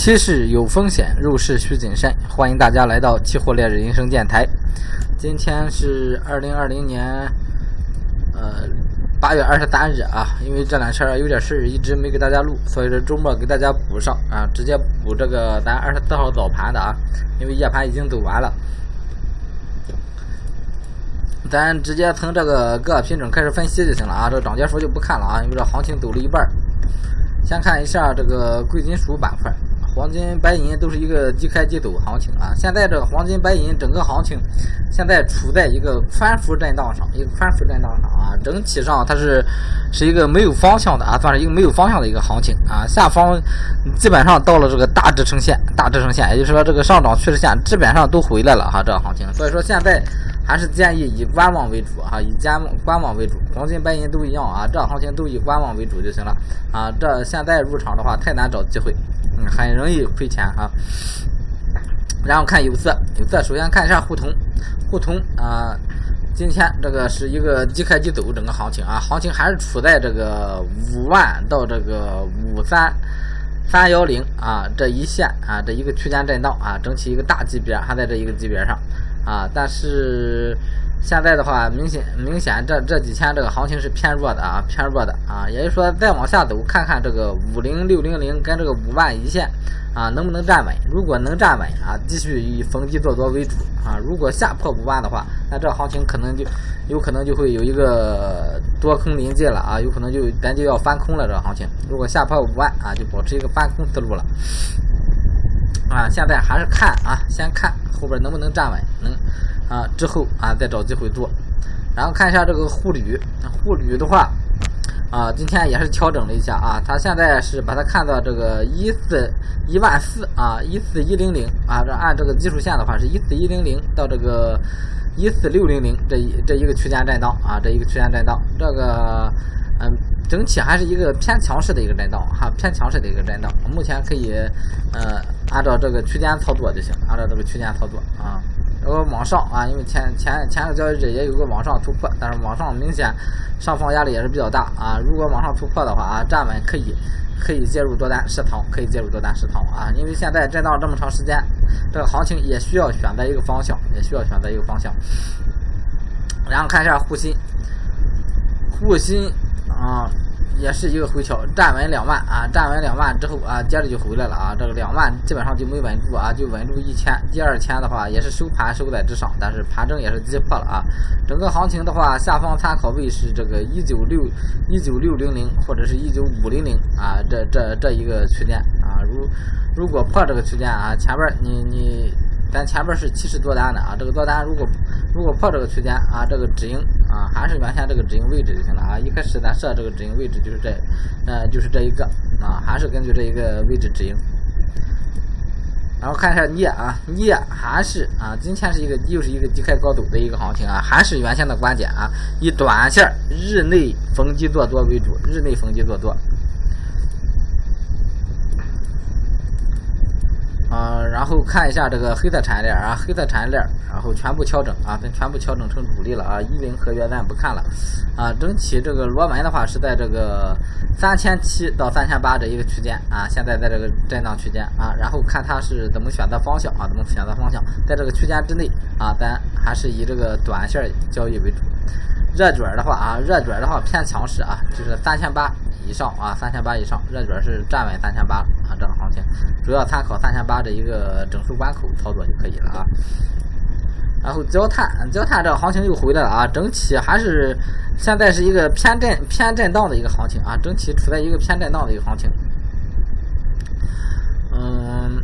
期市有风险，入市需谨慎。欢迎大家来到期货烈日人生电台。今天是二零二零年，呃，八月二十三日啊。因为这两天有点事一直没给大家录，所以说周末给大家补上啊，直接补这个咱二十四号早盘的啊。因为夜盘已经走完了，咱直接从这个各品种开始分析就行了啊。这个涨跌幅就不看了啊，因为这行情走了一半。先看一下这个贵金属板块。黄金、白银都是一个即开即走行情啊！现在这个黄金、白银整个行情现在处在一个宽幅震荡上，一个宽幅震荡上啊！整体上它是是一个没有方向的啊，算是一个没有方向的一个行情啊！下方基本上到了这个大支撑线，大支撑线，也就是说这个上涨趋势线基本上都回来了哈，这个行情，所以说现在。还是建议以观望为主哈，以观观望为主，黄金、白银都一样啊，这行情都以观望为主就行了啊。这现在入场的话太难找机会，嗯，很容易亏钱哈。然后看有色，有色首先看一下沪铜，沪铜啊，今天这个是一个即开即走整个行情啊，行情还是处在这个五万到这个五三三幺零啊这一线啊这一个区间震荡啊，整体一个大级别还在这一个级别上。啊，但是现在的话，明显明显这这几天这个行情是偏弱的啊，偏弱的啊，也就是说再往下走，看看这个五零六零零跟这个五万一线啊能不能站稳？如果能站稳啊，继续以逢低做多为主啊。如果下破五万的话，那这行情可能就有可能就会有一个多空临界了啊，有可能就咱就要翻空了这个行情。如果下破五万啊，就保持一个翻空思路了。啊，现在还是看啊，先看后边能不能站稳，能啊之后啊再找机会做。然后看一下这个沪铝，沪铝的话啊，今天也是调整了一下啊，它现在是把它看到这个一四一万四啊，一四一零零啊，这按这个技术线的话是一四一零零到这个一四六零零这一这一个区间震荡啊，这一个区间震荡，这个嗯。整体还是一个偏强势的一个震荡哈，偏强势的一个震荡。目前可以呃按照这个区间操作就行，按照这个区间操作啊。然后往上啊，因为前前前个交易日也有个往上突破，但是往上明显上方压力也是比较大啊。如果往上突破的话啊，站稳可以可以介入多单试仓，可以介入多单试仓啊。因为现在震荡这么长时间，这个行情也需要选择一个方向，也需要选择一个方向。然后看一下沪锌，沪锌。啊，也是一个回调，站稳两万啊，站稳两万之后啊，接着就回来了啊，这个两万基本上就没稳住啊，就稳住一千，第二天的话也是收盘收在之上，但是盘中也是击破了啊。整个行情的话，下方参考位是这个一九六一九六零零或者是一九五零零啊，这这这一个区间啊，如如果破这个区间啊，前边你你。咱前边是七十多单的啊，这个多单如果如果破这个区间啊，这个止盈啊还是原先这个止盈位置就行了啊。一开始咱设这个止盈位置就是这，呃就是这一个啊，还是根据这一个位置止盈。然后看一下镍啊，镍还是啊，今天是一个又是一个低开高走的一个行情啊，还是原先的观点啊，以短线日内逢低做多为主，日内逢低做多。啊，然后看一下这个黑色产业链啊，黑色产业链，然后全部调整啊，咱全部调整成主力了啊，一零合约咱不看了啊，整体这个螺纹的话是在这个三千七到三千八这一个区间啊，现在在这个震荡区间啊，然后看它是怎么选择方向啊，怎么选择方向，在这个区间之内啊，咱还是以这个短线交易为主。热卷的话啊，热卷的话偏强势啊，就是三千八。以上啊，三千八以上，热卷是站稳三千八啊，这个行情主要参考三千八这一个整数关口操作就可以了啊。然后焦炭，焦炭这个行情又回来了啊，整体还是现在是一个偏震偏震荡的一个行情啊，整体处在一个偏震荡的一个行情。嗯。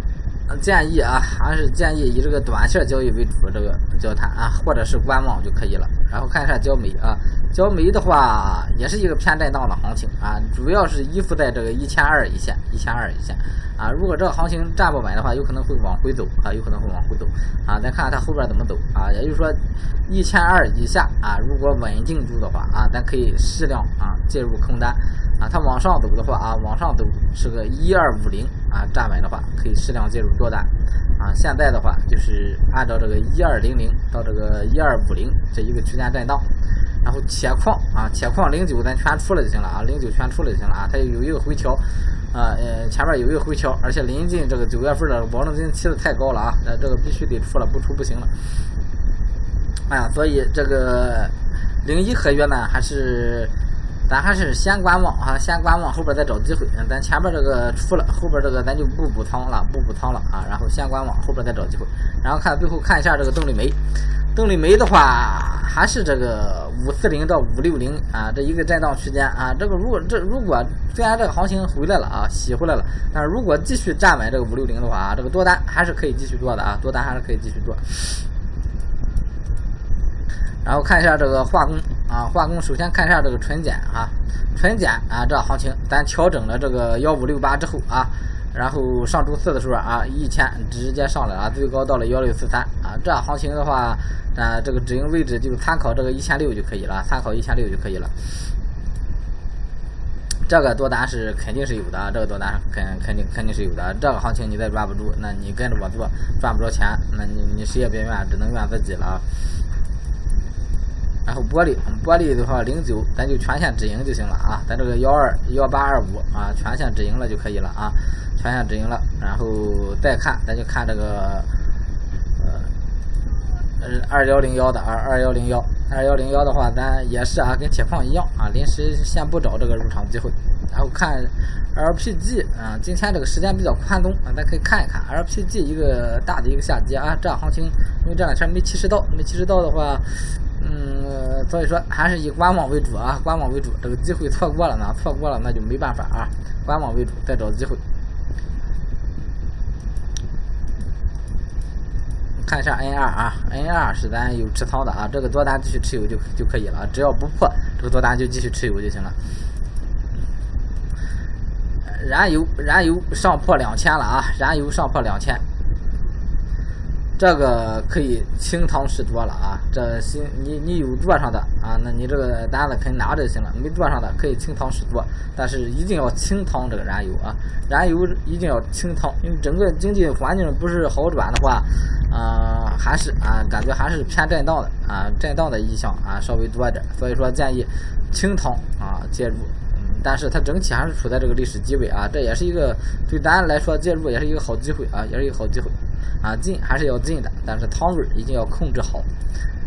建议啊，还是建议以这个短线交易为主，这个焦炭啊，或者是观望就可以了。然后看一下焦煤啊，焦煤的话也是一个偏震荡的行情啊，主要是依附在这个一千二一线，一千二一线啊。如果这个行情站不稳的话，有可能会往回走啊，有可能会往回走啊。咱看看它后边怎么走啊，也就是说一千二以下啊，如果稳定住的话啊，咱可以适量啊介入空单。啊，它往上走的话啊，往上走是个一二五零啊，站稳的话可以适量介入多单啊。现在的话就是按照这个一二零零到这个一二五零这一个区间震荡然后铁矿啊，铁矿零九咱全出了就行了啊，零九全出了就行了啊，它有一个回调，啊呃前面有一个回调，而且临近这个九月份的保证金提的太高了啊，呃这个必须得出了，不出不行了。啊，所以这个零一合约呢，还是咱还是先观望啊，先观望，后边再找机会。咱前边这个出了，后边这个咱就不补仓了，不补仓了啊，然后先观望，后边再找机会。然后看最后看一下这个动力煤。动力煤的话，还是这个五四零到五六零啊，这一个震荡区间啊。这个如果这如果虽然这个行情回来了啊，洗回来了，但是如果继续站稳这个五六零的话啊，这个多单还是可以继续做的啊，多单还是可以继续做。然后看一下这个化工啊，化工首先看一下这个纯碱啊，纯碱啊，这行情咱调整了这个幺五六八之后啊。然后上周四的时候啊，一千直接上来啊，最高到了幺六四三啊。这行情的话，啊，这个止盈位置就参考这个一千六就可以了，参考一千六就可以了。这个多单是肯定是有的，这个多单肯肯定肯定是有的。这个行情你再抓不住，那你跟着我做赚不着钱，那你你谁也别怨，只能怨自己了。然后玻璃，玻璃的话零九咱就全线止盈就行了啊，咱这个幺二幺八二五啊，全线止盈了就可以了啊。全线止盈了，然后再看，咱就看这个，呃，二幺零幺的二二幺零幺二幺零幺的话，咱也是啊，跟铁矿一样啊，临时先不找这个入场机会，然后看 LPG 啊，今天这个时间比较宽松啊，咱可以看一看 LPG 一个大的一个下跌啊，这样行情因为这两天没及时到，没及时到的话，所以说还是以观望为主啊，观望为主，这个机会错过了呢，错过了那就没办法啊，观望为主，再找机会。看一下 N 二啊，N 二是咱有持仓的啊，这个多单继续持有就就可以了，只要不破这个多单就继续持有就行了。燃油燃油上破两千了啊，燃油上破两千。这个可以清仓试多了啊，这新你你有做上的啊，那你这个单子肯定拿着就行了。没做上的可以清仓试多，但是一定要清仓这个燃油啊，燃油一定要清仓，因为整个经济环境不是好转的话，啊还是啊感觉还是偏震荡的啊，震荡的意向啊稍微多点，所以说建议清仓啊介入，但是它整体还是处在这个历史低位啊，这也是一个对咱来说介入也是一个好机会啊，也是一个好机会。啊，进还是要进的，但是汤味一定要控制好。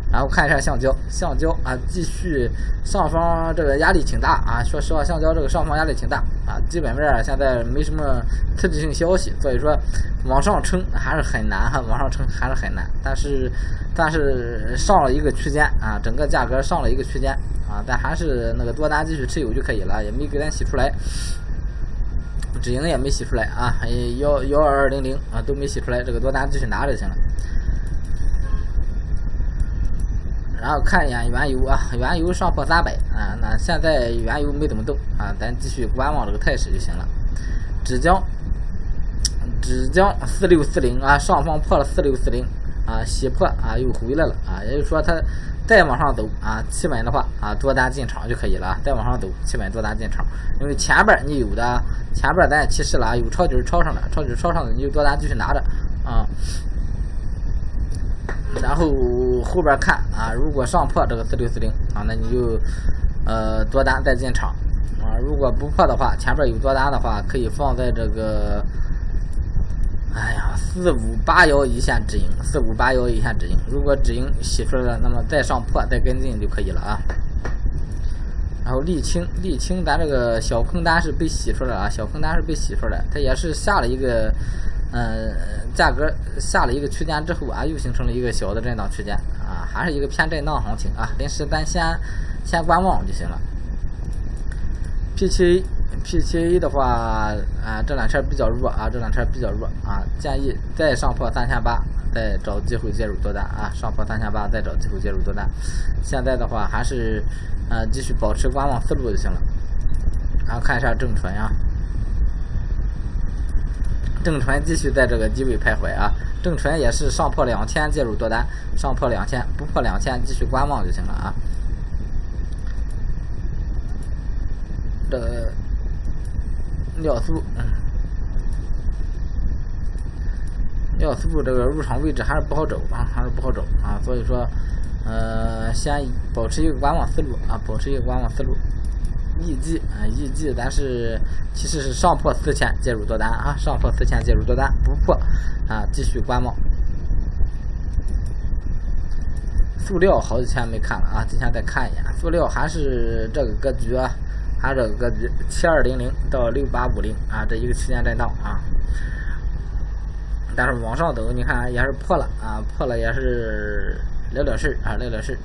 然后看一下橡胶，橡胶啊，继续上方这个压力挺大啊。说实话，橡胶这个上方压力挺大啊，基本面现在没什么刺激性消息，所以说往上撑还是很难哈，往上撑还是很难。但是但是上了一个区间啊，整个价格上了一个区间啊，但还是那个多单继续持有就可以了，也没给咱洗出来。止盈也没洗出来啊，幺幺二二零零啊都没洗出来，这个多单继续拿着就行了。然后看一眼原油啊，原油上破三百啊，那现在原油没怎么动啊，咱继续观望这个态势就行了。芷江，芷江四六四零啊，上方破了四六四零啊，洗破啊又回来了啊，也就是说它。再往上走啊，企稳的话啊，多单进场就可以了。再往上走，企稳多单进场，因为前边你有的，前边咱也提示了啊，有抄底抄上的，抄底抄上的，你就多单继续拿着啊。然后后边看啊，如果上破这个四六四零啊，那你就呃多单再进场啊。如果不破的话，前边有多单的话，可以放在这个。哎呀，四五八幺一线止盈，四五八幺一线止盈。如果止盈洗出来了，那么再上破再跟进就可以了啊。然后沥青，沥青，咱这个小空单是被洗出来了啊，小空单是被洗出来，它也是下了一个，嗯，价格下了一个区间之后啊，又形成了一个小的震荡区间啊，还是一个偏震荡行情啊，临时咱先先观望就行了。P 七。P 七 A 的话，啊，这两天比较弱啊，这两天比较弱啊，建议再上破三千八，再找机会介入多单啊，上破三千八再找机会介入多单。现在的话还是，呃，继续保持观望思路就行了。然后看一下正纯啊，正纯继续在这个低位徘徊啊，正纯也是上破两千介入多单，上破两千不破两千继续观望就行了啊。这。尿素，尿素这个入场位置还是不好找啊，还是不好找啊，所以说，呃，先保持一个观望思路啊，保持一个观望思路。预计啊，预计，咱是其实是上破四千介入多单啊，上破四千介入多单，不破啊，继续观望。塑料好几天没看了啊，今天再看一眼，塑料还是这个格局啊，还是这个格局，七二零零到六八五零啊，这一个区间震荡啊。但是往上走，你看也是破了啊，破了也是了了事啊，了了事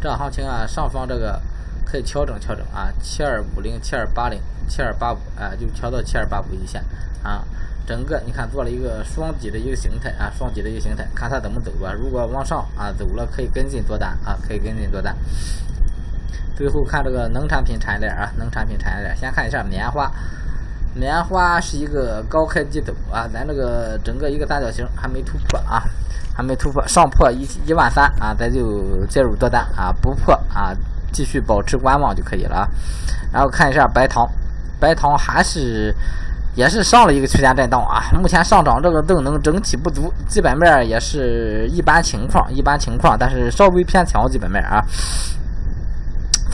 这行情啊，上方这个。可以调整调整啊，七二五零、七二八零、七二八五啊，就调到七二八五一线啊。整个你看做了一个双底的一个形态啊，双底的一个形态，看它怎么走吧。如果往上啊走了，可以跟进多单啊，可以跟进多单。最后看这个农产品产业链啊，农产品产业链，先看一下棉花，棉花是一个高开低走啊，咱这个整个一个三角形还没突破啊，还没突破，上破一一万三啊，咱就介入多单啊，不破啊。继续保持观望就可以了啊，然后看一下白糖，白糖还是也是上了一个区间震荡啊，目前上涨这个动能整体不足，基本面也是一般情况，一般情况，但是稍微偏强基本面啊，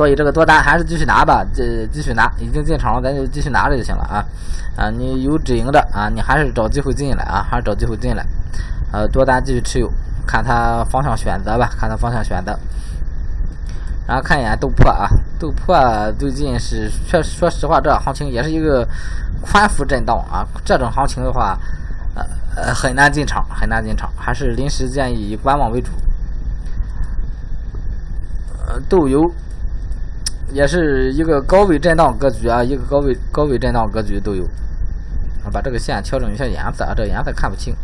所以这个多单还是继续拿吧，这继续拿，已经进场了，咱就继续拿着就行了啊，啊，你有止盈的啊，你还是找机会进来啊，还是找机会进来，呃，多单继续持有，看它方向选择吧，看它方向选择。然后看一眼豆粕啊，豆粕最近是确实，说实话，这行情也是一个宽幅震荡啊。这种行情的话，呃呃，很难进场，很难进场，还是临时建议以观望为主。呃，豆油也是一个高位震荡格局啊，一个高位高位震荡格局都有。把这个线调整一下颜色啊，这个颜色看不清。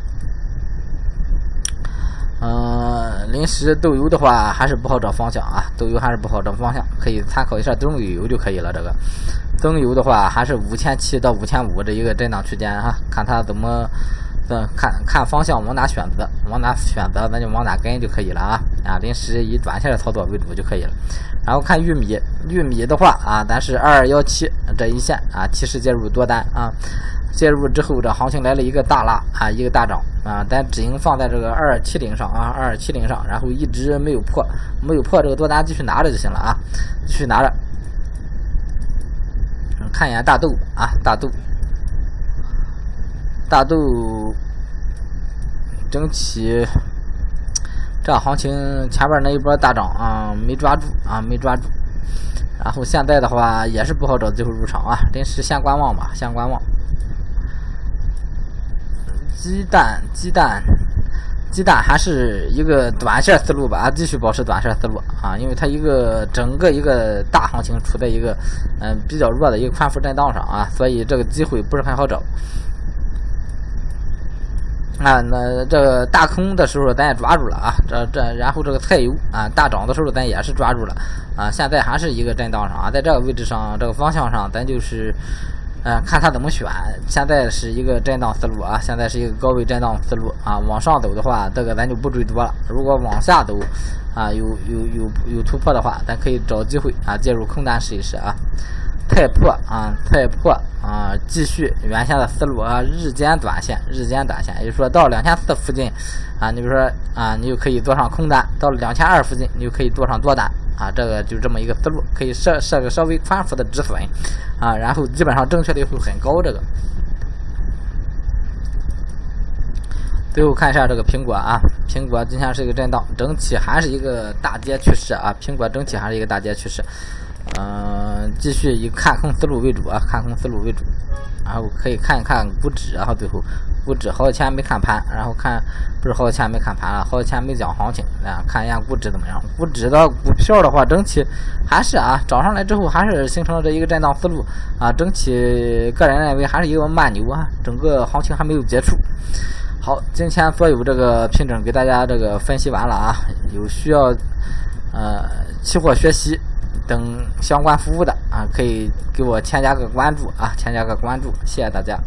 嗯，临时豆油的话还是不好找方向啊，豆油还是不好找方向，可以参考一下中旅油就可以了。这个灯油的话还是五千七到五千五这一个震荡区间啊，看它怎么，嗯，看看方向往哪选择，往哪选择咱就往哪跟就可以了啊啊，临时以短线的操作为主就可以了。然后看玉米，玉米的话啊，咱是二二幺七这一线啊，提示介入多单啊。介入之后，这行情来了一个大拉啊，一个大涨啊，咱止盈放在这个二二七零上啊，二二七零上，然后一直没有破，没有破这个多单继续拿着就行了啊，继续拿着。看一眼大豆啊，大豆，大豆整体这行情前边那一波大涨啊，没抓住啊，没抓住，然后现在的话也是不好找机会入场啊，临时先观望吧，先观望。鸡蛋，鸡蛋，鸡蛋还是一个短线思路吧，继续保持短线思路啊，因为它一个整个一个大行情处在一个嗯比较弱的一个宽幅震荡上啊，所以这个机会不是很好找。啊，那这个大空的时候咱也抓住了啊，这这，然后这个菜油啊大涨的时候咱也是抓住了啊，现在还是一个震荡上啊，在这个位置上，这个方向上咱就是。嗯，看它怎么选。现在是一个震荡思路啊，现在是一个高位震荡思路啊。往上走的话，这个咱就不追多了。如果往下走，啊，有有有有突破的话，咱可以找机会啊，介入空单试一试啊。太破啊，太破啊，继续原先的思路啊，日间短线，日间短线，也就是说到两千四附近啊，你比如说啊，你就可以做上空单；到了两千二附近，你就可以做上多单。啊，这个就这么一个思路，可以设设个稍微宽幅的止损，啊，然后基本上正确率会很高。这个，最后看一下这个苹果啊，苹果今天是一个震荡，整体还是一个大跌趋势啊，苹果整体还是一个大跌趋势。嗯，继续以看空思路为主啊，看空思路为主，然后可以看一看股指，然后最后股指好几天没看盘，然后看不是好几天没看盘了，好几天没讲行情啊，看一下股指怎么样？股指的股票的话，整体还是啊，涨上来之后还是形成了这一个震荡思路啊，整体个人认为还是一个慢牛啊，整个行情还没有结束。好，今天所有这个品种给大家这个分析完了啊，有需要呃期货学习。等相关服务的啊，可以给我添加个关注啊，添加个关注，谢谢大家。